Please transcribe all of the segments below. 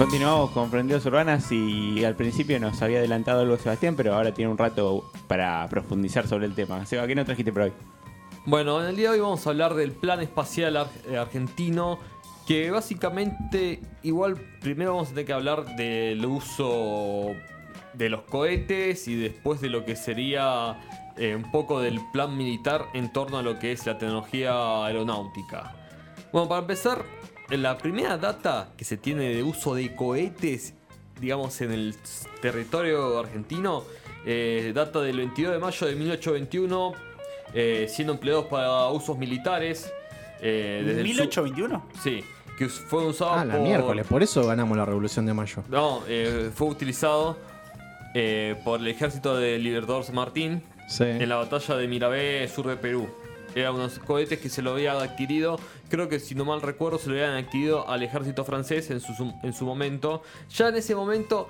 Continuamos con Fronteras Urbanas y al principio nos había adelantado algo Sebastián, pero ahora tiene un rato para profundizar sobre el tema. Seba, ¿qué nos trajiste por hoy? Bueno, en el día de hoy vamos a hablar del plan espacial eh, argentino, que básicamente, igual primero vamos a tener que hablar del uso de los cohetes y después de lo que sería eh, un poco del plan militar en torno a lo que es la tecnología aeronáutica. Bueno, para empezar, la primera data que se tiene de uso de cohetes, digamos, en el territorio argentino, eh, data del 22 de mayo de 1821, eh, siendo empleados para usos militares. eh, desde el sur- ¿1821? Sí, que fue usado Ah, la por- miércoles, por eso ganamos la Revolución de Mayo. No, eh, fue utilizado eh, por el ejército del Libertador San Martín Sí. en la batalla de Mirabé, sur de Perú. Eran unos cohetes que se lo habían adquirido, creo que si no mal recuerdo, se lo habían adquirido al ejército francés en su, en su momento. Ya en ese momento,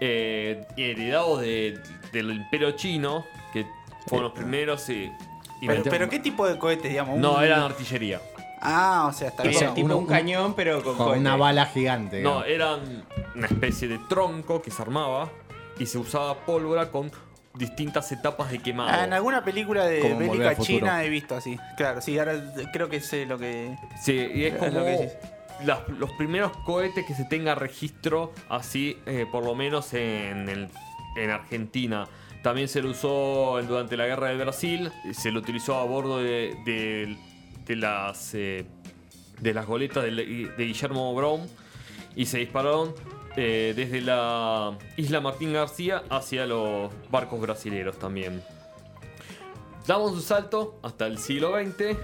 eh, heredados de- del imperio chino, que fueron los primeros. eh, Pero, ¿qué tipo de cohete, digamos? No, Un- eran artillería. Ah, o sea, está bien. era tipo uno- un cañón, pero con, Con una bala gigante. No, digamos. eran una especie de tronco que se armaba y se usaba pólvora con distintas etapas de quemado. Ah, en alguna película de Como bélica china he visto así. Claro, sí, ahora creo que sé lo que. Sí, y es Es como lo que decís. las- los primeros cohetes que se tenga registro así, eh, por lo menos en, el- en Argentina. También se lo usó durante la guerra del Brasil, se lo utilizó a bordo de, de- de las, eh, de las goletas de, de Guillermo Brown y se dispararon eh, desde la isla Martín García hacia los barcos brasileros también. Damos un salto hasta el siglo XX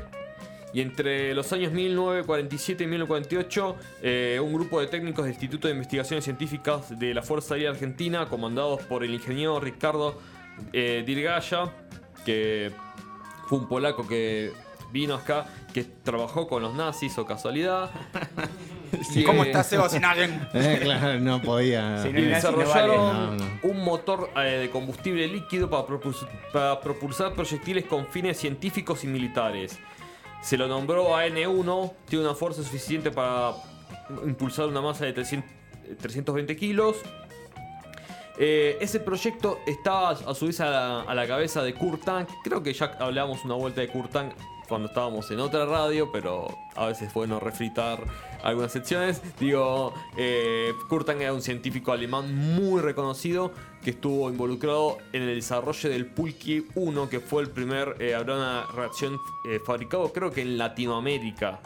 y entre los años 1947 y 1948, eh, un grupo de técnicos del Instituto de Investigaciones Científicas de la Fuerza Aérea Argentina, comandados por el ingeniero Ricardo eh, Dirgaya, que fue un polaco que vino acá, que trabajó con los nazis o casualidad. ¿Cómo está Seba Sinagen? Eh, claro, no podía. Y no desarrollaron vale. No, no. un motor eh, de combustible líquido para, propulsar proyectiles con fines científicos y militares. Se lo nombró AN1, tiene una fuerza suficiente para impulsar una masa de 300 320 kilos. Eh, ese proyecto estaba a su vez a la, a la cabeza de Kurt Tank. Creo que ya hablamos una vuelta de Kurt Tank cuando estábamos en otra radio, pero a veces es bueno refritar algunas secciones. Digo, eh, Kurt Tank era un científico alemán muy reconocido que estuvo involucrado en el desarrollo del Pulki 1, que fue el primer eh, avión a reacción eh, fabricado, creo que en Latinoamérica.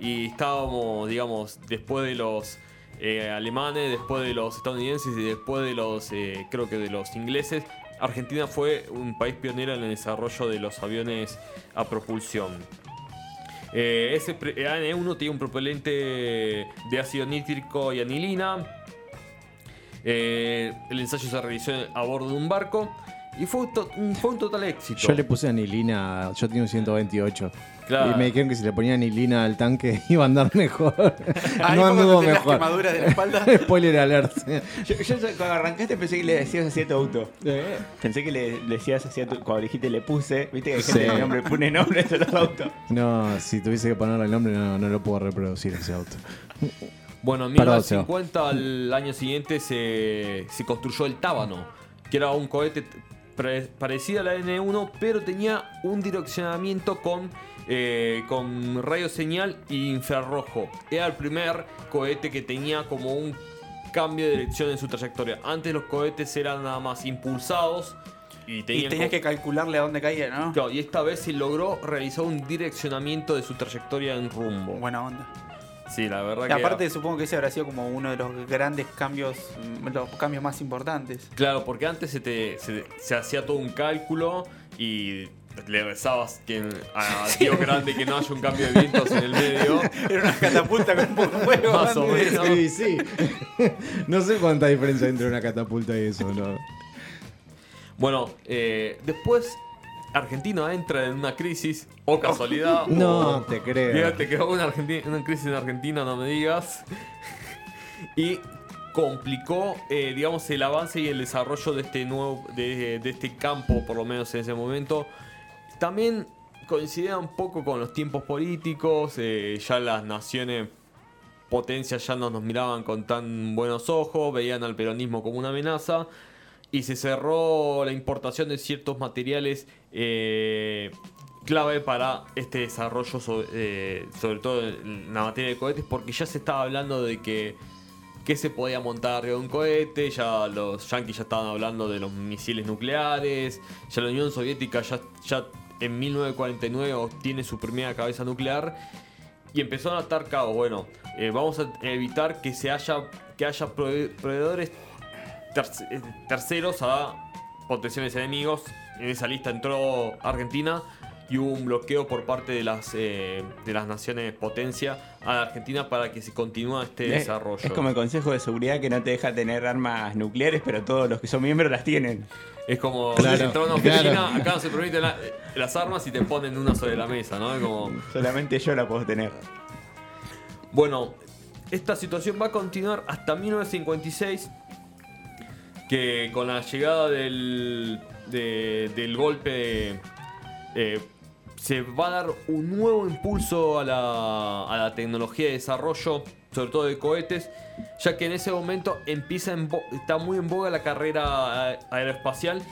Y estábamos, digamos, después de los eh, alemanes, después de los estadounidenses y después de los, eh, creo que de los ingleses, Argentina fue un país pionero en el desarrollo de los aviones a propulsión. Eh, ese pre- AN1 tiene un propelente de ácido nítrico y anilina. Eh, el ensayo se realizó a bordo de un barco y fue, un to- fue un total éxito. Yo le puse anilina, yo tengo un 128. Claro. Y me dijeron que si le ponía anilina al tanque iba a andar mejor. Ahí no anduvo mejor. quemaduras de la espalda. Spoiler alert. Yo, yo cuando arrancaste pensé que le decías así a tu auto. Pensé que le, le decías así a tu. Cuando dijiste le puse, viste que hay gente Sí. que nombre, pone nombres a los autos. No, si tuviese que ponerle el nombre no, no lo puedo reproducir ese auto. Bueno, en Perdón, 1950, al año siguiente, se, se construyó el Tábano, que era un cohete parecido a la N1, pero tenía un direccionamiento con, eh, con radio señal e infrarrojo. Era el primer cohete que tenía como un cambio de dirección en su trayectoria. Antes los cohetes eran nada más impulsados y Y tenías que calcularle a dónde caía, ¿no? Claro, y esta vez se logró realizar un direccionamiento de su trayectoria en rumbo. Buena onda. Sí, la verdad Y que... aparte supongo que ese habrá sido como uno de los grandes cambios, los cambios más importantes. Claro, porque antes se, te, se, se hacía todo un cálculo y le rezabas que, a Dios grande que no haya un cambio de vientos en el medio. Era una catapulta con un poco de fuego. Más o menos. Sí, sí. No sé cuánta diferencia hay entre una catapulta y eso, ¿no? Bueno, eh, después Argentina entra en una crisis, o casualidad. No te creo. Fíjate que hubo una, una crisis en Argentina, no me digas. Y complicó, eh, digamos, el avance y el desarrollo de este nuevo, de, de este campo, por lo menos en ese momento. También coincidía un poco con los tiempos políticos, eh, ya las naciones potencias ya no nos miraban con tan buenos ojos, veían al peronismo como una amenaza y se cerró la importación de ciertos materiales eh, clave para este desarrollo, sobre, eh, sobre todo en la materia de cohetes, porque ya se estaba hablando de que, que se podía montar arriba de un cohete, ya los yanquis ya estaban hablando de los misiles nucleares, ya la Unión Soviética ya, ya en 1949 obtiene su primera cabeza nuclear y empezaron a atar cabos. Bueno, eh, vamos a evitar que se haya que haya prove- proveedores eh, terceros a potenciales enemigos. En esa lista entró Argentina y hubo un bloqueo por parte de las eh, de las naciones potencia a la Argentina para que se continúe este Es- desarrollo. Es como el Consejo de Seguridad que no te deja tener armas nucleares, pero todos los que son miembros las tienen. Es como Claro, entrar a una oficina, claro. acá no se permiten la- las armas y te ponen una sobre la mesa, ¿no? Como Solamente yo la puedo tener. Bueno, esta situación va a continuar hasta 1956, que con la llegada del, de- del golpe eh, se va a dar un nuevo impulso a la, a la tecnología de desarrollo, sobre todo de cohetes, ya que en ese momento empieza en está muy en boga la carrera aeroespacial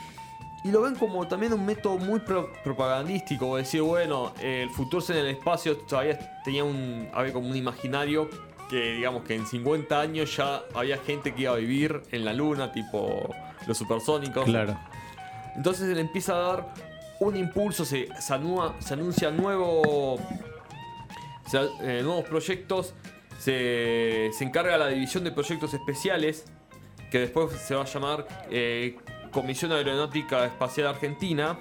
y lo ven como también un método muy pro- propagandístico, decir, bueno, el futuro en el espacio todavía tenía un, había como un imaginario que digamos que en 50 años ya había gente que iba a vivir en la luna, tipo los supersónicos. Claro. Entonces se le empieza a dar un impulso, se, se, anúa- se anuncia nuevo, se- eh, nuevos proyectos, se, se encarga la división de proyectos especiales, que después se va a llamar eh, Comisión Aeronáutica Espacial Argentina,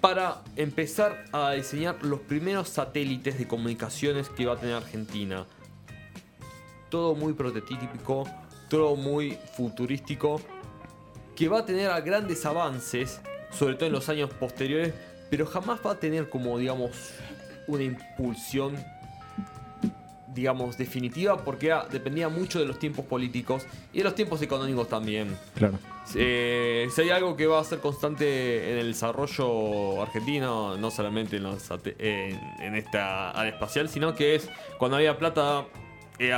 para empezar a diseñar los primeros satélites de comunicaciones que va a tener Argentina. Todo muy prototípico, todo muy futurístico, que va a tener grandes avances, sobre todo en los años posteriores, pero jamás va a tener como, digamos, una impulsión, digamos, definitiva, porque dependía mucho de los tiempos políticos y de los tiempos económicos también. Claro. Eh, si hay algo que va a ser constante en el desarrollo argentino, no solamente en, los en, en esta área espacial, sino que es cuando había plata, eh,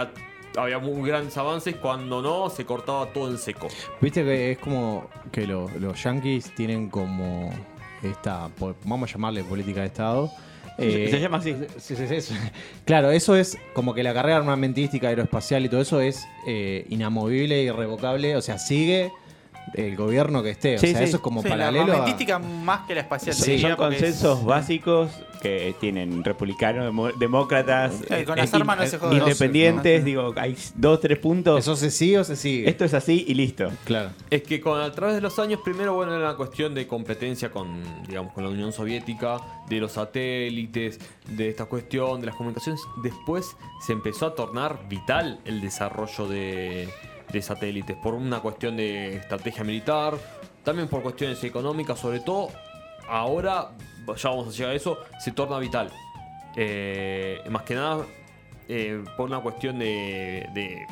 había muy grandes avances, cuando no, se cortaba todo en seco. Viste que es como que lo- los yankees tienen como esta, vamos a llamarle política de Estado. Eh, Se llama así. sí, sí, sí, sí. Claro, eso es como que la carrera armamentística, aeroespacial y todo eso es eh, inamovible irrevocable. O sea, sigue el gobierno que esté. O Sí, sea, sí. eso es como Sí, la paralelo a... armamentística más que la espacial. Sí, Son es- consensos básicos que tienen republicanos, demócratas, Eh, con eh, las armas no in- se jode. independientes. No digo, hay dos, tres puntos. Eso se sigue o se sigue. Esto es así y listo. Claro. Es que con, a través de los años, primero, bueno, era una cuestión de competencia con, digamos, con la Unión Soviética, de los satélites, de esta cuestión, de las comunicaciones. Después se empezó a tornar vital el desarrollo de, de satélites, por una cuestión de estrategia militar, también por cuestiones económicas, sobre todo ahora, ya vamos a llegar a eso, se torna vital. Eh, más que nada eh, por una cuestión de, de-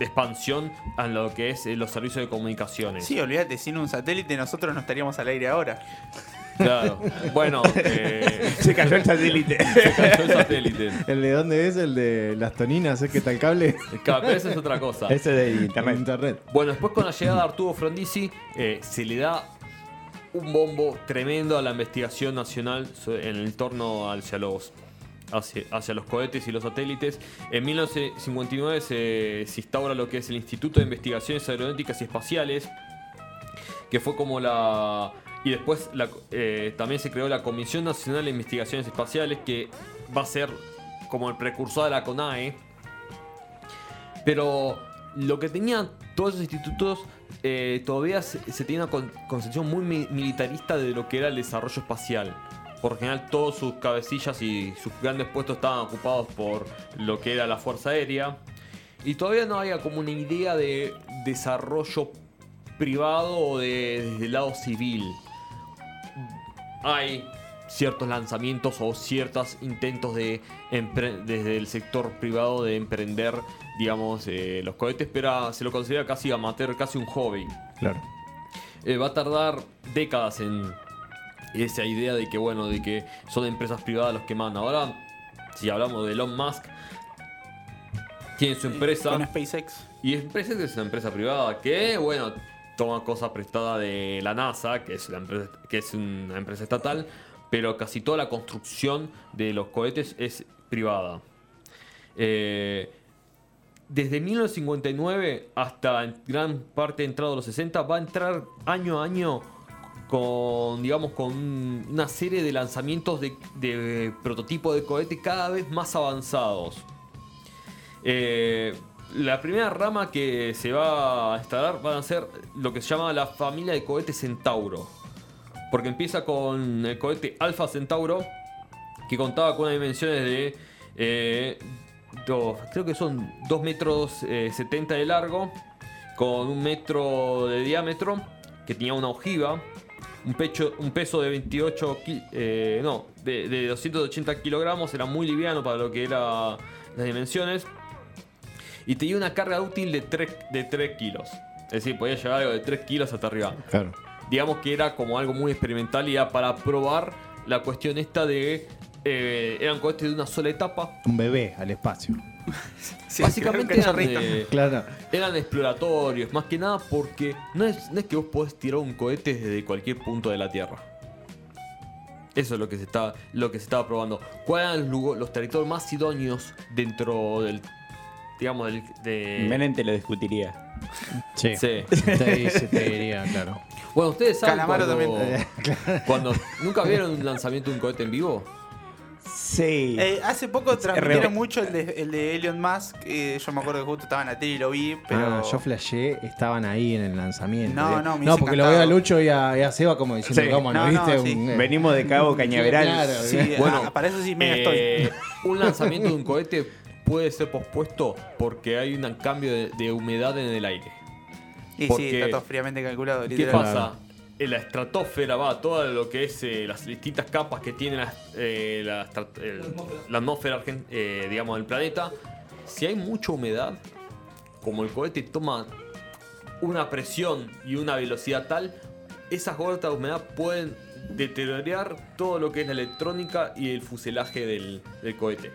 expansión a lo que es eh, los servicios de comunicaciones. Sí, olvídate, sin un satélite nosotros no estaríamos al aire ahora. Claro. Bueno, eh, Se cayó el satélite. se cayó el satélite. ¿El de dónde es? ¿El de las toninas? ¿Es que está el cable? Claro, pero esa es otra cosa. Ese de internet. internet. Bueno, después con la llegada de Arturo Frondizi, eh, se le da un bombo tremendo a la investigación nacional so- en el torno hacia los, hacia, hacia los cohetes y los satélites. En 1959 se, se instaura lo que es el Instituto de Investigaciones Aeronáuticas y Espaciales, que fue como la... Y después la- eh, también se creó la Comisión Nacional de Investigaciones Espaciales, que va a ser como el precursor de la CONAE. Pero lo que tenían todos esos institutos eh, todavía se, se tenía una con- concepción muy mi- militarista de lo que era el desarrollo espacial. Por general, todos sus cabecillas y sus grandes puestos estaban ocupados por lo que era la Fuerza Aérea. Y todavía no había como una idea de desarrollo privado o de, desde el lado civil. Hay ciertos lanzamientos o ciertos intentos de desde el sector privado de emprender, digamos, eh, los cohetes, pero se lo considera casi amateur, casi un hobby. Claro. Eh, va a tardar décadas en esa idea de que, bueno, de que son empresas privadas los que mandan. Ahora, si hablamos de Elon Musk, tiene su empresa. Con SpaceX. Y SpaceX es una empresa privada que, bueno, toma cosas prestadas de la NASA, que es, una empresa estatal, pero casi toda la construcción de los cohetes es privada. Eh, desde 1959 hasta gran parte entrado los 60 va a entrar año a año con digamos con una serie de lanzamientos de, de prototipos de cohete cada vez más avanzados. Eh, la primera rama que se va a instalar van a ser lo que se llama la familia de cohetes Centauro. Porque empieza con el cohete Alpha Centauro, que contaba con unas dimensiones de. eh, dos- creo que son 2 metros eh, 70 de largo, con un metro de diámetro, que tenía una ojiva, un, pecho, un peso de 28 ki- eh, no, de 280 kilogramos, era muy liviano para lo que eran las dimensiones y tenía una carga útil de 3, de 3 kilos. Es decir, podía llevar algo de 3 kilos hasta arriba. Claro. Digamos que era como algo muy experimental y era para probar la cuestión esta de... eh, eran cohetes de una sola etapa. Un bebé al espacio. Sí, Básicamente eran, Claro. eran exploratorios, más que nada porque no es, no es que vos podés tirar un cohete desde cualquier punto de la Tierra. Eso es lo que se está, lo que se estaba probando. ¿Cuáles eran los territorios más idóneos dentro del, digamos, del, de... Menem te lo discutiría. Sí. Sí. Te, se te diría, claro. Bueno, ustedes saben Calamaro cuando, también. cuando nunca vieron un lanzamiento de un cohete en vivo. Sí. Eh, hace poco transmitieron mucho el de, el de Elon Musk. eh, yo me acuerdo que justo estaba en la tele y lo vi, pero. Ah, yo flashé, estaban ahí en el lanzamiento. No, Eh, no, me No, porque lo veo a. Lucho y a, y a Seba como diciendo, Sí. ¿cómo no, No, no, viste? sí. Un, eh, Venimos de Cabo Cañaveral. Claro. Sí, Bueno, ah, para eso sí me Eh, estoy. un lanzamiento de un cohete puede ser pospuesto porque hay un cambio de, de humedad en el aire. Y sí, porque- está todo fríamente calculado. ¿Qué pasa? En la estratosfera va todo lo que es eh, las distintas capas que tiene la, eh, la el- la atmósfera eh, digamos, del planeta. Si hay mucha humedad, como el cohete toma una presión y una velocidad tal, esas gotas de humedad pueden deteriorar todo lo que es la electrónica y el fuselaje del, del cohete.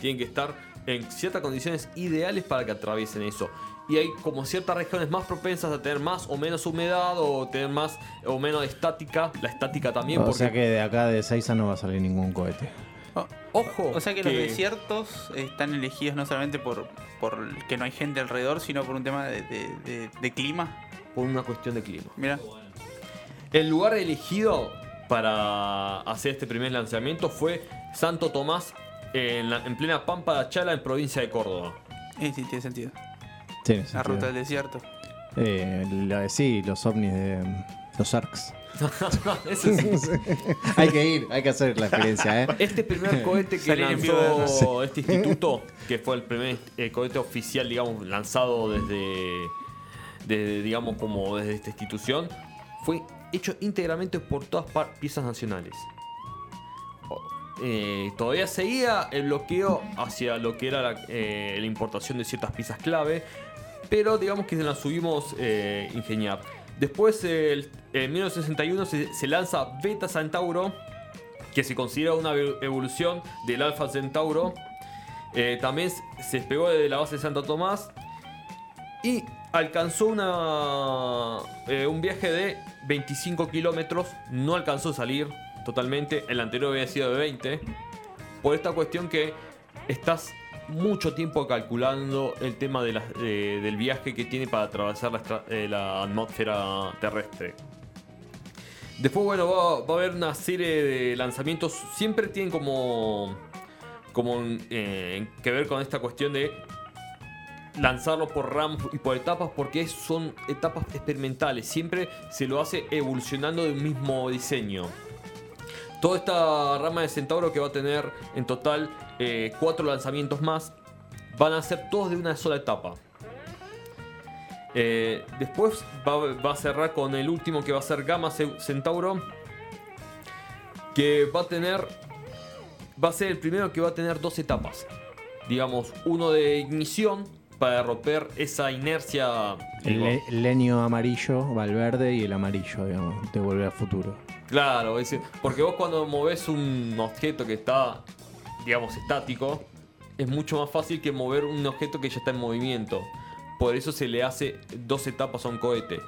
Tienen que estar en ciertas condiciones ideales para que atraviesen eso. Y hay como ciertas regiones más propensas a tener más o menos humedad o tener más o menos estática. La estática también, O porque sea que de acá de Seiza no va a salir ningún cohete. Oh, Ojo, O sea que, los desiertos están elegidos no solamente por, por que no hay gente alrededor, sino por un tema de, de- de- de clima. por una cuestión de clima. Mira, El lugar elegido para hacer este primer lanzamiento fue Santo Tomás en, la- en plena Pampa de Chala en provincia de Córdoba. eh, sí, tiene sentido. Tiene La sentido. ruta del desierto. Eh, la de- sí, los ovnis de los ARCs. Eso sí. hay que ir, hay que hacer la experiencia, ¿eh? Este primer cohete que lanzó este instituto, que fue el primer eh, cohete oficial, digamos, lanzado desde, desde, digamos, como desde esta institución, fue hecho íntegramente por todas par- piezas nacionales. Eh, todavía seguía el bloqueo hacia lo que era la, eh, la importación de ciertas piezas clave, pero digamos que se las subimos eh, ingeniar. Después, en 1961 se, se lanza Beta Centauro, que se considera una evo- evolución del Alpha Centauro. Eh, también se despegó de la base de Santo Tomás y alcanzó una, un viaje de 25 kilómetros. No alcanzó a salir totalmente. El anterior había sido de 20. Por esta cuestión que estás mucho tiempo calculando el tema del viaje que tiene para atravesar la, eh, atmósfera terrestre. Después, bueno, va, a haber una serie de lanzamientos. Siempre tienen como, como eh, que ver con esta cuestión de lanzarlo por ramos y por etapas porque son etapas experimentales. Siempre se lo hace evolucionando de un mismo diseño. Toda esta rama de Centauro que va a tener en total eh, cuatro lanzamientos más van a ser todos de una sola etapa. Eh, después va, va a cerrar con el último que va a ser Gamma Ce- Centauro. Que va a tener. Va a ser el primero que va a tener dos etapas. Digamos, uno de ignición para romper esa inercia. El, le- leño amarillo va al verde y el amarillo, digamos, de volver al futuro. Claro, es porque vos cuando movés un objeto que está, digamos, estático, es mucho más fácil que mover un objeto que ya está en movimiento. Por eso se le hace dos etapas a un cohete.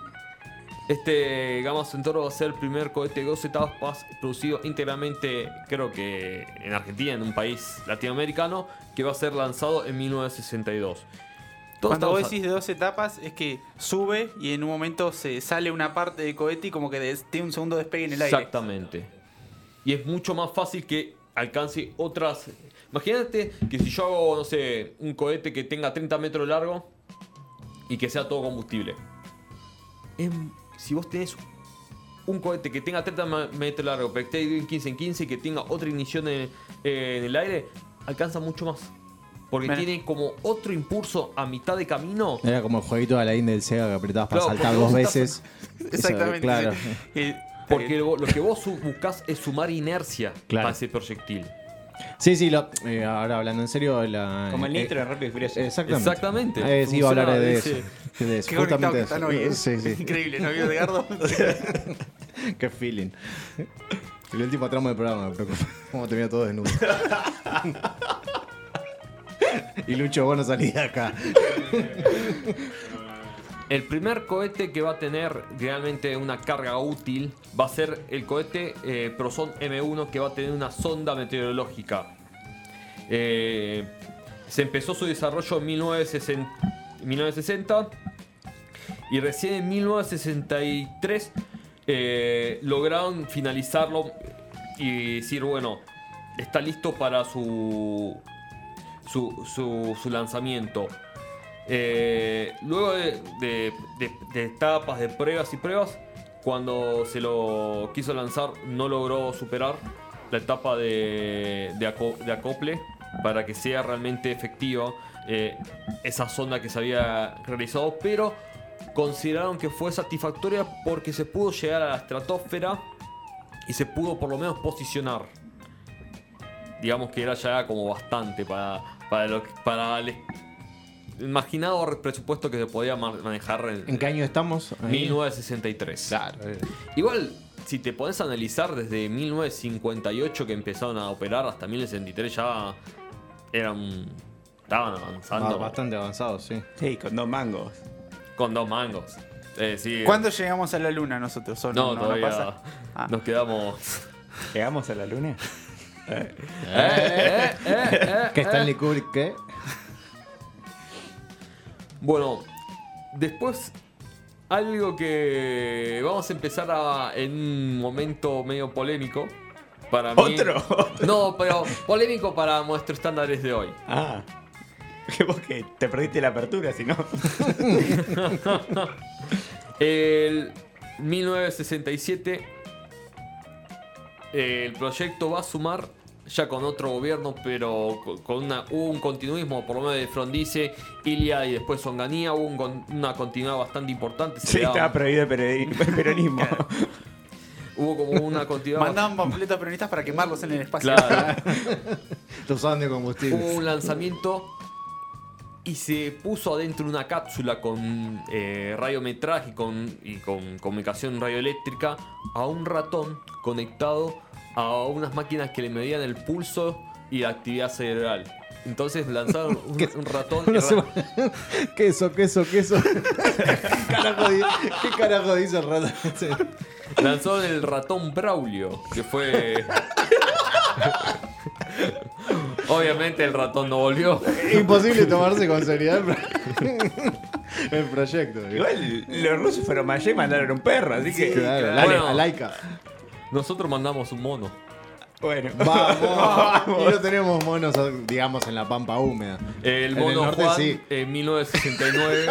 Este Gamma Centauro va a ser el primer cohete de dos etapas producido íntegramente, creo que en Argentina, en un país latinoamericano, que va a ser lanzado en 1962. Todos Cuando vos decís de dos etapas, es que sube y en un momento se sale una parte del cohete y como que tiene un segundo despegue en el aire. Exactamente. Y es mucho más fácil que alcance otras. Imagínate que si yo hago, no sé, un cohete que tenga 30 metros de largo y que sea todo combustible. Em, si vos tenés un cohete que tenga 30 ma- metros de largo, pero que esté en 15 en 15 y que tenga otra ignición en, eh, en el aire, alcanza mucho más. Porque Mira. tiene como otro impulso a mitad de camino. Era como el jueguito de Alain del Sega que apretabas para saltar dos veces. Exactamente. Eso, claro. Y- Porque lo, lo que vos buscás es sumar inercia Claro. a ese proyectil. Sí, sí, lo- eh, ahora hablando en serio. La, Como el eh, nitro de Rápido y Furioso. Exactamente. Exactamente. Eh, sí, iba a hablar de eso. De eso, Qué justamente que eso. están hoy, ¿eh? Sí, sí. Increíble, ¿no vio Edgardo? Qué feeling. El último tramo del programa, me preocupa. Cómo termina todo desnudo. y Lucho, vos no de acá. El primer cohete que va a tener realmente una carga útil va a ser el cohete eh, Proson M1 que va a tener una sonda meteorológica. Eh, se empezó su desarrollo en 1960, 1960 y recién en 1963 eh, lograron finalizarlo y decir, bueno, está listo para su, su, su- lanzamiento. Eh, luego de, etapas de pruebas y pruebas, cuando se lo quiso lanzar no logró superar la etapa de acople para que sea realmente efectiva eh, esa sonda que se había realizado, pero consideraron que fue satisfactoria porque se pudo llegar a la estratosfera y se pudo por lo menos posicionar. Digamos que era ya como bastante para, para, lo, que- para el imaginado presupuesto que se podía ma- manejar en, ¿En qué año estamos? Ahí. 1963. Claro. Igual, si te podés analizar desde 1958 que empezaron a operar hasta 1963 ya eran... Estaban avanzando Ba- Bastante avanzado, sí. Sí, con dos mangos. con dos mangos. Eh, sí, ¿Cuándo llegamos a la luna nosotros? ¿O No, todavía pasa? Ah. nos quedamos... ¿Llegamos a la luna? Eh, eh, eh, ¿Qué eh. Stanley Kubrick qué? Bueno, después algo que vamos a empezar a, en un momento medio polémico. Para mí. ¿Otro? No, pero polémico para nuestros estándares de hoy. Ah. Que vos que te perdiste la apertura, si no. El 1967 el proyecto va a sumar ya con otro gobierno, pero co- con una, hubo un continuismo, por lo menos de Frondice, Ilia y después Onganía, hubo un una continuidad bastante importante. se Sí, daba- estaba prohibido el peronismo. hubo como una continuidad. Mandaban panfletos peronistas para quemarlos en el espacio. Claro. Lo usaban de combustible. hubo un lanzamiento y se puso adentro una cápsula con eh, radiometraje y con, y con comunicación radioeléctrica a un ratón conectado a unas máquinas que le medían el pulso y la actividad cerebral. Entonces lanzaron un, un ratón. No ra- queso, queso, queso. ¿Qué carajo, ¿Qué carajo dice el rato? Sí. lanzaron el ratón Braulio, que fue. Obviamente el ratón no volvió. Imposible tomarse con seriedad el pro- el proyecto. Igual los rusos fueron más allá y mandaron un perro, así que. Claro, Bueno. a Laika. Nosotros mandamos un mono. Bueno. Vamos. Y no tenemos monos, digamos, en la pampa húmeda. El En mono el norte Juan sí. en 1969.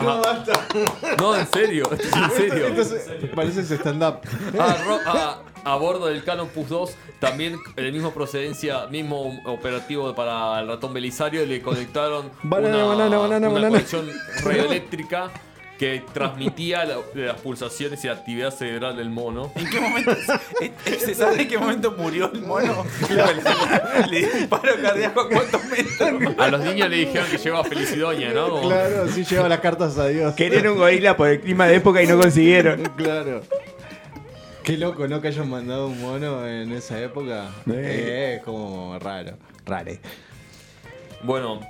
No, en serio, esto es en serio. Entonces, parece ese stand-up. A, ro- a- a bordo del Canon Plus 2, también el mismo procedencia, mismo operativo para el ratón Belisario, le conectaron Banana, una, banana, banana, una banana. conexión radioeléctrica que transmitía la- las pulsaciones y la actividad cerebral del mono. ¿En qué momento? ¿Se sabe en qué momento murió el mono? Le dio un paro cardíaco a cuántos metros. A los niños le dijeron que llevaba Felicidoña, ¿no? Como- Claro, así lleva las cartas a Dios. Querían un gorila por el clima de época y no consiguieron. Claro. Qué loco, ¿no? Que hayan mandado un mono en esa época. Eh. Eh, es como raro. Rare. Bueno,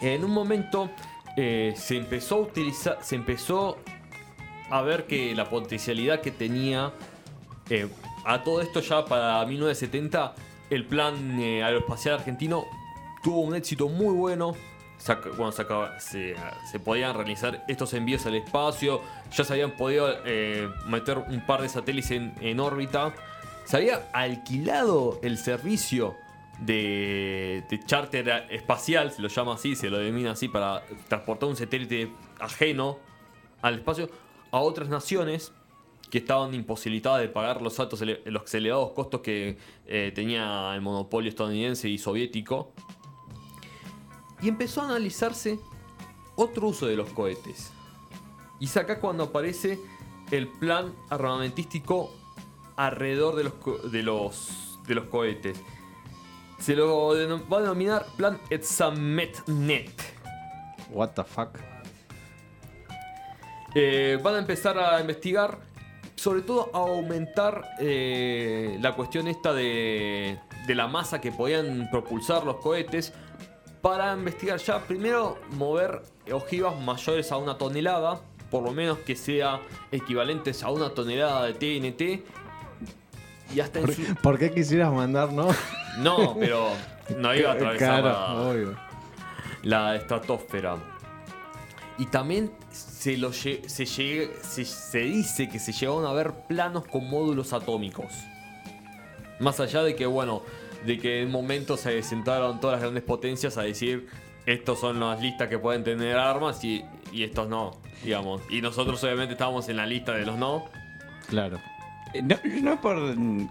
en un momento eh, se empezó a utilizar, se empezó a ver que la potencialidad que tenía eh, a todo esto ya para 1970 el plan eh, aeroespacial argentino tuvo un éxito muy bueno. Saca- Cuando se, acaba- se, podían realizar estos envíos al espacio, ya se habían podido meter un par de satélites en órbita. Se había alquilado el servicio de, de charter espacial, se lo llama así, se lo denomina así, para transportar un satélite ajeno al espacio a otras naciones que estaban imposibilitadas de pagar los altos los elevados costos que eh, tenía el monopolio estadounidense y soviético. Y empezó a analizarse otro uso de los cohetes. Y es acá cuando aparece el plan armamentístico alrededor de los, de los, de los cohetes. Se lo va a denominar Plan Etzametnet. What the fuck. Eh, van a empezar a investigar, sobre todo a aumentar eh, la cuestión esta de, de la masa que podían propulsar los cohetes. Para investigar ya, primero mover ojivas mayores a una tonelada, por lo menos que sea equivalentes a una tonelada de TNT. Y hasta en ¿Por, su- por qué quisieras mandar, no? No, pero no iba a atravesar la- Claro, la estratosfera. Y también se, lo lle- se, lle- se, se dice que se llegaron a ver planos con módulos atómicos. Más allá de que, bueno, de que en momentos se sentaron todas las grandes potencias a decir, estos son las listas que pueden tener armas y, y estos no, digamos. Y nosotros obviamente estábamos en la lista de los no. Claro. Eh, No, no por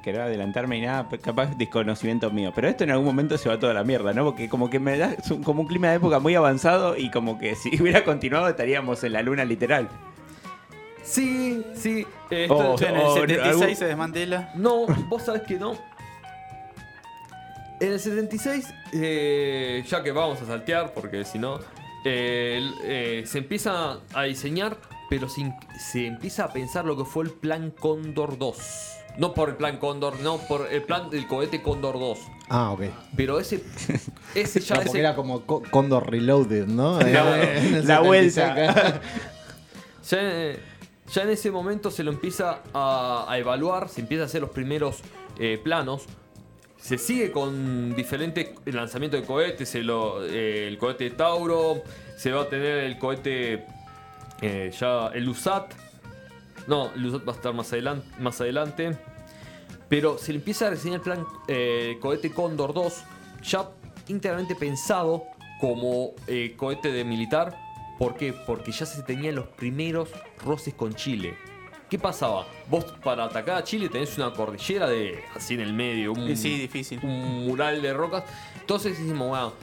querer adelantarme ni nada, capaz desconocimiento mío. Pero esto en algún momento se va toda la mierda, ¿no? Porque como que me da como un clima de época muy avanzado y como que si hubiera continuado estaríamos en la luna literal. Sí, sí. esto- Oh, En el oh, 76 algún- se desmantela. No, vos sabés que no. En el 76, eh, ya que vamos a saltear, porque si no, eh, eh, se empieza a diseñar, pero se, se empieza a pensar lo que fue el plan Cóndor 2. No por el plan Cóndor, no, por el plan del cohete Cóndor 2. Ah, ok. Pero ese, ese ya No, ese- era como Co- Condor Reloaded, ¿no? La- Eh, en el la 76 vuelta. acá. Ya, ya en ese momento se lo empieza a, a evaluar, se empieza a hacer los primeros eh, planos. Se sigue con diferentes lanzamientos de cohetes, se lo- eh, el cohete Tauro, se va a tener el cohete eh, ya el USAT. No, el USAT va a estar más adelante, más adelante. Pero se le empieza a diseñar el plan eh, cohete Cóndor 2, ya íntegramente pensado como eh, cohete de militar. ¿Por qué? Porque ya se tenían los primeros roces con Chile. ¿Qué pasaba? Vos para atacar a Chile tenés una cordillera de así en el medio, un, sí, difícil. un mural de rocas. Entonces decimos, bueno,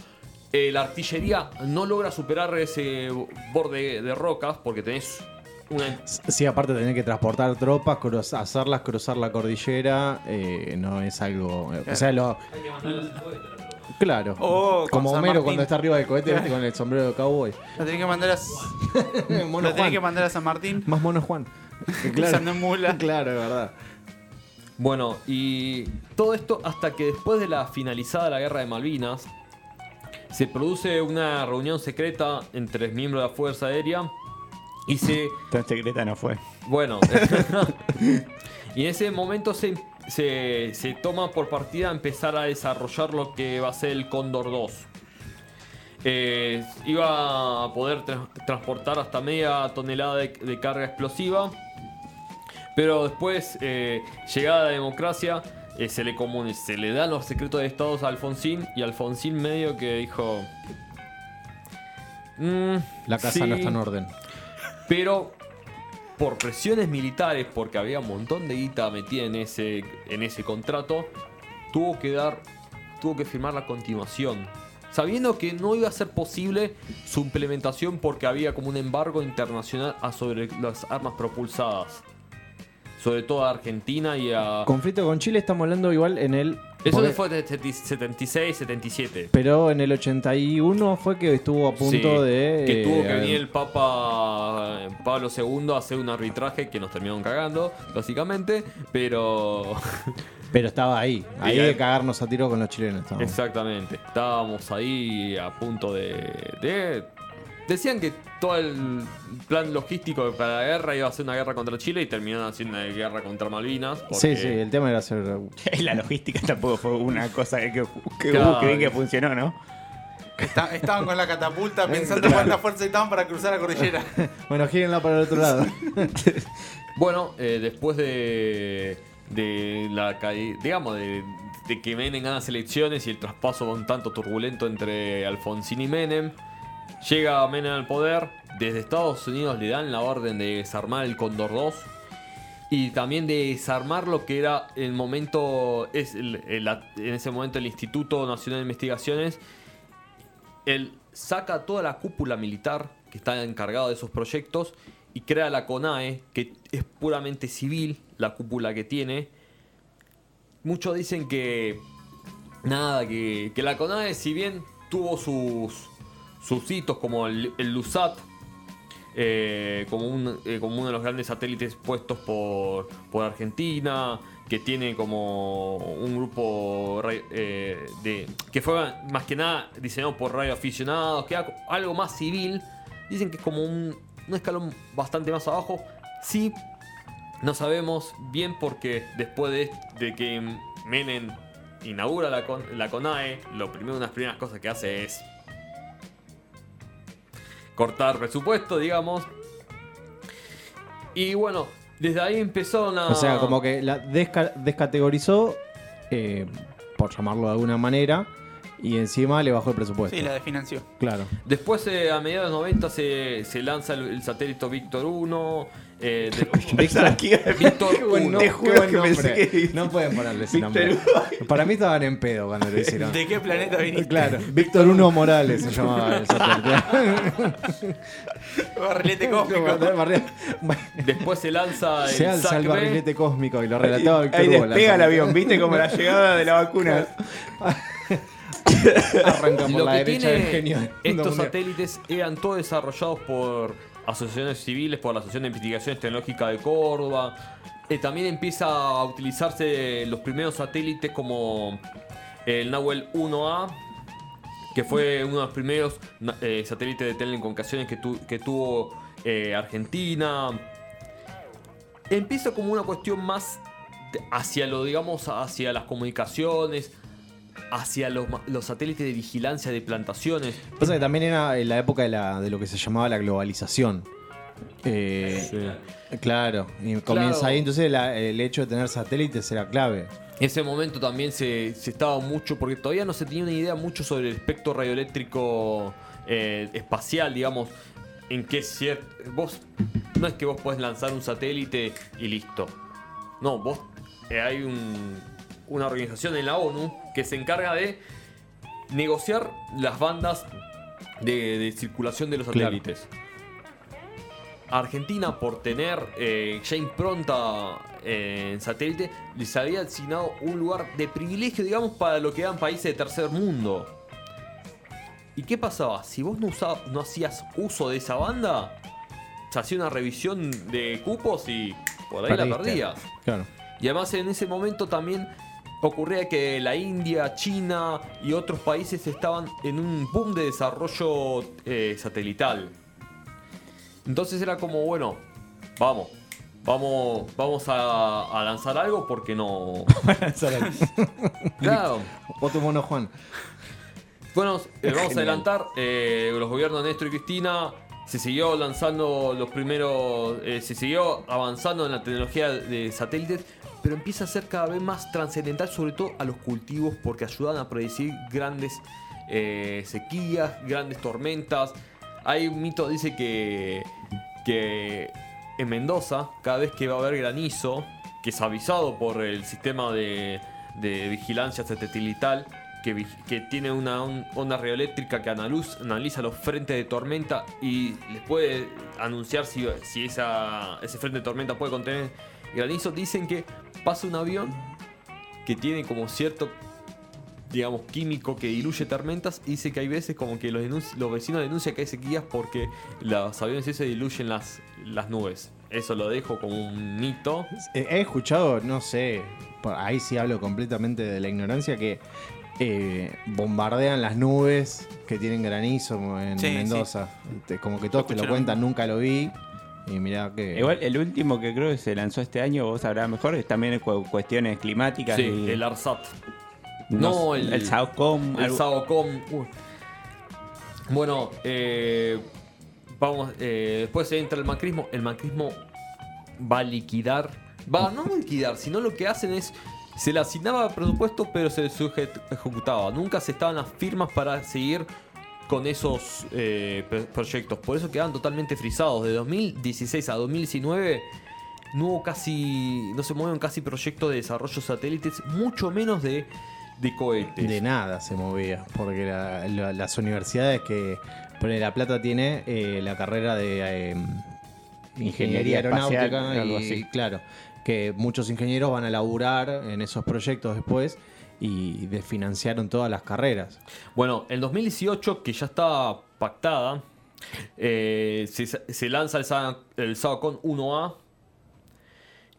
eh, la artillería no logra superar ese borde de rocas porque tenés una Sí, aparte de tener que transportar tropas, cruz- hacerlas cruzar la cordillera, eh, no es algo. O sea, lo. Claro. Oh, Como Homero Martín. cuando está arriba del cohete ¿viste? con el sombrero de cowboy. Lo tenés que mandar a, Mono lo tenés Juan. que mandar a San Martín. Más mono Juan. En mula. Claro, es verdad. Bueno, y todo esto hasta que después de la finalizada la guerra de Malvinas, se produce una reunión secreta entre miembros de la Fuerza Aérea y se... Tan secreta no fue. Bueno, y en ese momento se, se, se toma por partida empezar a desarrollar lo que va a ser el Cóndor 2. Eh, iba a poder tra- transportar hasta media tonelada de, de carga explosiva. Pero después, eh, llegada la democracia, eh, se, le comuni- se le dan los secretos de Estados a Alfonsín. Y Alfonsín medio que dijo... "Mm, La casa sí, no está en orden. pero por presiones militares, porque había un montón de guita metida en ese, en ese contrato, tuvo que dar, tuvo que firmar la continuación. Sabiendo que no iba a ser posible su implementación porque había como un embargo internacional a sobre las armas propulsadas. Sobre todo a Argentina y a... Conflicto con Chile estamos hablando igual en el. Eso porque- fue de 76, 77. Pero en el 81 fue que estuvo a punto Sí, de. Que eh, tuvo que venir el Papa eh, Pablo II a hacer un arbitraje que nos terminaron cagando, básicamente. Pero. Pero estaba ahí. Ahí- de cagarnos a tiro con los chilenos. estábamos. Exactamente. Estábamos ahí a punto de, de- Decían que todo el plan logístico para la guerra iba a ser una guerra contra Chile y terminaron haciendo una guerra contra Malvinas. porque- Sí, sí, el tema era hacer. La logística tampoco fue una cosa que, que, que, Claro. que bien que funcionó, ¿no? Está- estaban con la catapulta pensando cuánta fuerza estaban para cruzar la cordillera. Bueno, gírenla para el otro lado. Bueno, eh, después de, de la caída, digamos, de, de que Menem gana las elecciones y el traspaso un tanto turbulento entre Alfonsín y Menem, llega Menem al poder. Desde Estados Unidos le dan la orden de desarmar el Condor 2 y también de desarmar lo que era el momento, en ese momento el Instituto Nacional de Investigaciones. Él saca toda la cúpula militar que está encargada de esos proyectos y crea la CONAE, que es puramente civil, la cúpula que tiene. Muchos dicen que nada, que la CONAE, si bien tuvo sus, sus hitos como el, el LUSAT, eh, como, eh, como uno de los grandes satélites puestos por, por Argentina, que tiene como un grupo eh, de que fue más que nada diseñado por radioaficionados, que era algo más civil. Dicen que es como un, un escalón bastante más abajo. Sí, no sabemos bien porque después de, que Menem inaugura la, la CONAE, lo primero, una de las primeras cosas que hace es cortar presupuesto, digamos. Y bueno, desde ahí empezaron a... O sea, como que la desca- descategorizó, eh, por llamarlo de alguna manera, y encima le bajó el presupuesto. Sí, la desfinanció. Claro. Después, eh, a mediados de los 90, se, se lanza el, el satélite Víctor 1. Eh, de- Pensaba que iba a- Víctor Qué buen 1. nombre. Qué buen que- No pueden ponerle ese Víctor nombre. Para mí estaban en pedo cuando lo hicieron. ¿De qué planeta viniste? Claro, Víctor Uno Morales se llamaba el satélite. Barrilete cósmico. Después se lanza el Se alza el barrilete cósmico y lo relataba Víctor Ahí despega el avión, ¿viste? Como la llegada de la vacuna. Arranca por Lo la que derecha del tiene genio. del estos satélites eran todos desarrollados por asociaciones civiles, por la Asociación de Investigaciones Tecnológicas de Córdoba. Eh, también empieza a utilizarse los primeros satélites como el Nahuel 1A, que fue uno de los primeros eh, satélites de telecomunicaciones que, tu- que tuvo eh, Argentina. Empieza como una cuestión más hacia lo, digamos, hacia las comunicaciones, hacia los, satélites de vigilancia de plantaciones. Pasa que también era en la época de, la- de lo que se llamaba la globalización. Eh, Claro, y comienza Claro. ahí, entonces la- el hecho de tener satélites era clave. En ese momento también se, se estaba mucho, porque todavía no se tenía una idea mucho sobre el espectro radioeléctrico eh, espacial, digamos, en qué cierto... Vos, no es que vos podés lanzar un satélite y listo. No, vos, eh, hay un- una organización en la ONU que se encarga de negociar las bandas de, de circulación de los Claro. satélites. Argentina, por tener eh, ya impronta eh, en satélite, les había asignado un lugar de privilegio, digamos, para lo que eran países de tercer mundo. ¿Y qué pasaba? Si vos no, usabas, no hacías uso de esa banda, se hacía una revisión de cupos y por ahí la perdías. Claro. Y además en ese momento también ocurría que la India, China y otros países estaban en un boom de desarrollo eh, satelital. Entonces era como, bueno, vamos, vamos, vamos a, a lanzar algo porque no... Claro. O tu mono Juan. Bueno, eh, vamos a adelantar. eh, los gobiernos de Néstor y Cristina se siguió lanzando los primeros. eh, se siguió avanzando en la tecnología de satélites, pero empieza a ser cada vez más trascendental, sobre todo a los cultivos, porque ayudan a predecir grandes eh, sequías, grandes tormentas. Hay un mito, dice que, que en Mendoza, cada vez que va a haber granizo, que es avisado por el sistema de, de vigilancia satelital, que, que tiene una on- onda radioeléctrica que analiza los frentes de tormenta y les puede anunciar si, si ese frente de tormenta puede contener granizo. Dicen que pasa un avión que tiene como cierto digamos, químico que diluye tormentas. Y dice que hay veces como que los, los vecinos denuncian que hay sequías porque los aviones se diluyen las, las nubes. Eso lo dejo como un mito. He escuchado, no sé, ahí sí hablo completamente de la ignorancia, que eh, bombardean las nubes que tienen granizo en Sí, Mendoza. Te- Como que todos te lo cuentan, nunca lo vi. Y mirá que. Igual el último que creo que se lanzó este año, vos sabrás mejor, es también cu- cuestiones climáticas. Sí, y- el ARSAT. no, no, el- el SAOCOM. El algo- SAOCOM. uy. Bueno, eh, vamos. eh, después entra el macrismo. El macrismo va a liquidar. Va, no liquidar, sino lo que hacen es. Se le asignaba presupuesto, pero se ejecutaba. Nunca se estaban las firmas para seguir con esos eh, pro- proyectos. Por eso quedaban totalmente frisados. De 2016 a 2019 no hubo casi. No se movieron casi proyectos de desarrollo de satélites, mucho menos de, de cohetes. De nada se movía, porque la- la- las universidades que pone La Plata tiene eh, la carrera de eh, ingeniería Ingeniería espacial, aeronáutica algo y así. claro, que muchos ingenieros van a laburar en esos proyectos después y desfinanciaron todas las carreras. Bueno, en 2018, que ya está pactada, eh, se, lanza el, el SAOCON 1A.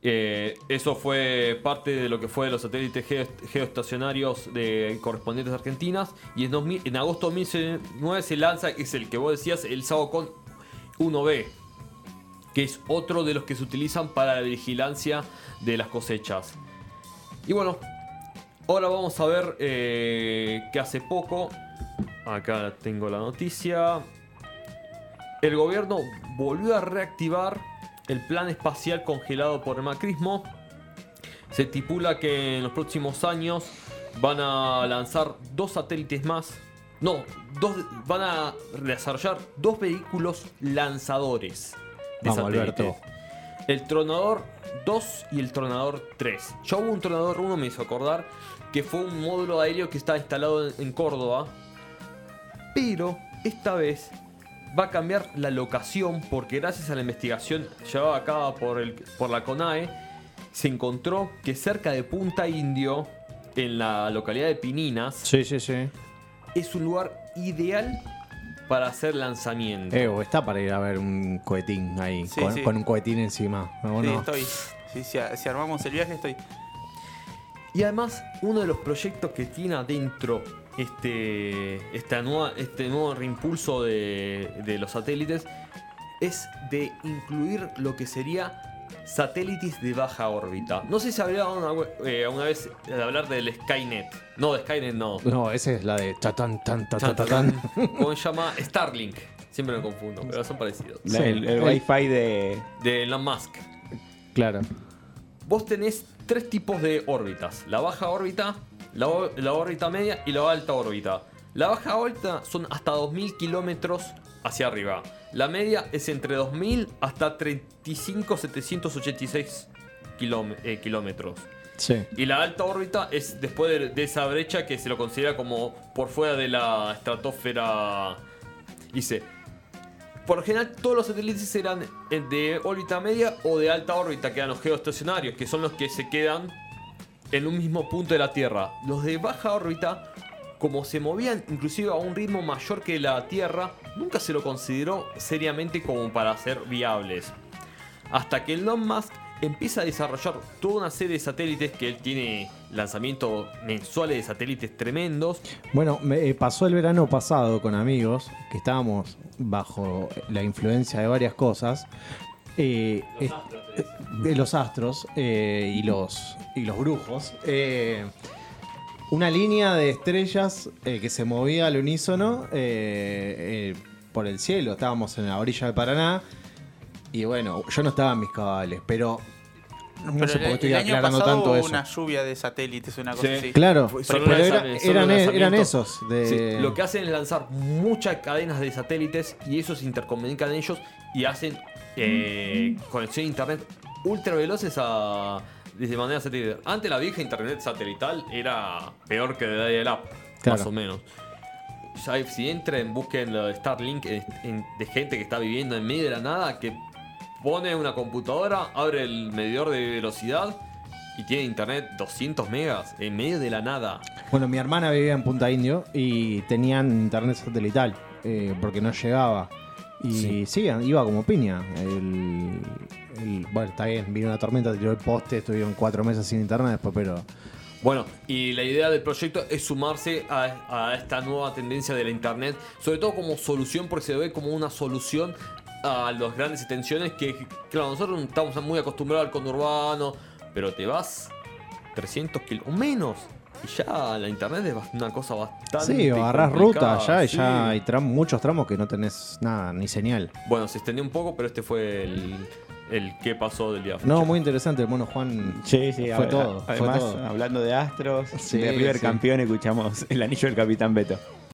Eh, eso fue parte de lo que fue los satélites geo- geoestacionarios de correspondientes argentinas. Y en, 2000 en agosto de 2009 se lanza, es el que vos decías, el SAOCON 1B. Que es otro de los que se utilizan para la vigilancia de las cosechas. Y bueno, Ahora vamos a ver eh, que hace poco, acá tengo la noticia, el gobierno volvió a reactivar el plan espacial congelado por el macrismo. Se estipula que en los próximos años van a lanzar dos satélites más. No, dos, van a desarrollar dos vehículos lanzadores. de Vamos, satélites. Alberto. El Tronador 2 y el Tronador 3. Ya hubo un Tronador 1, me hizo acordar, que fue un módulo aéreo que estaba instalado en, Córdoba. Pero esta vez va a cambiar la locación porque gracias a la investigación llevada a cabo por, el, por la CONAE, se encontró que cerca de Punta Indio, en la localidad de Pininas, Sí, sí, sí. es un lugar ideal para hacer lanzamiento. Eh, o está para ir a ver un cohetín ahí, Sí, con, sí. con un cohetín encima. ¿o Sí, estoy. Sí, si, si armamos el viaje, estoy. Y además, uno de los proyectos que tiene adentro este, esta nueva, este nuevo reimpulso de, de los satélites es de incluir lo que sería satélites de baja órbita. No sé si una, eh, una vez de hablar del Skynet. No, de Skynet no. No, esa es la de tan, ta, ta, ta, tan. ¿Cómo se llama? Starlink. Siempre me confundo, pero son parecidos. la- Sí. el, el wifi de. De Elon Musk. Claro. Vos tenés tres tipos de órbitas. La baja órbita, la, órbita media y la alta órbita. La baja órbita son hasta 2.000 kilómetros hacia arriba. La media es entre 2.000 hasta 35.786 kilóm- eh, kilómetros. Sí. Y la alta órbita es después de, de esa brecha que se lo considera como por fuera de la estratosfera. Dice, por lo general todos los satélites eran eh, de órbita media o de alta órbita, que eran los geoestacionarios, que son los que se quedan en un mismo punto de la Tierra. Los de baja órbita, como se movían inclusive a un ritmo mayor que la Tierra, nunca se lo consideró seriamente como para ser viables. Hasta que Elon Musk empieza a desarrollar toda una serie de satélites que él tiene lanzamientos mensuales de satélites tremendos. Bueno, me eh, pasó el verano pasado con amigos que estábamos bajo la influencia de varias cosas. eh, eh, de los astros eh, y, los, y los brujos. eh, una línea de estrellas eh, que se movía al unísono eh, eh, por el cielo. Estábamos en la orilla del Paraná. Y bueno, yo no estaba en mis cabales, pero no Pero sé por qué el, estoy el año aclarando pasado tanto hubo eso. una lluvia de satélites, una cosa Sí. así. Claro, Fue- pero era- solo eran, esos. De... Sí, lo que hacen es lanzar muchas cadenas de satélites y esos se intercomunican ellos y hacen eh, conexión a internet ultra veloces a, de manera satelital. Antes la vieja internet satelital era peor que de dial-up, Claro. más o menos. Ya, si entren, busquen lo de Starlink eh, en- de gente que está viviendo en medio de la nada, que pone una computadora, abre el medidor de velocidad y tiene internet 200 megas en medio de la nada. Bueno, mi hermana vivía en Punta Indio y tenían internet satelital eh, porque no llegaba. Y sí. iba como piña. El, el- bueno, está bien, vino una tormenta, tiró el poste, estuvieron cuatro meses sin internet después, pero... Bueno, y la idea del proyecto es sumarse a, a esta nueva tendencia de la internet, sobre todo como solución, porque se ve como una solución a las grandes extensiones que, claro, nosotros estamos muy acostumbrados al conurbano, pero te vas 300 kilómetros, menos, y ya la internet es una cosa bastante Sí, o agarrás ruta allá y sí. ya hay tram- muchos tramos que no tenés nada, ni señal. Bueno, se extendió un poco, pero este fue el, el qué pasó del día. No, fecha. muy interesante, el mono Juan. Sí, sí, Fue a- todo, fue Además, todo. hablando de Astros, Sí, de River sí. campeón, escuchamos el anillo del Capitán Beto.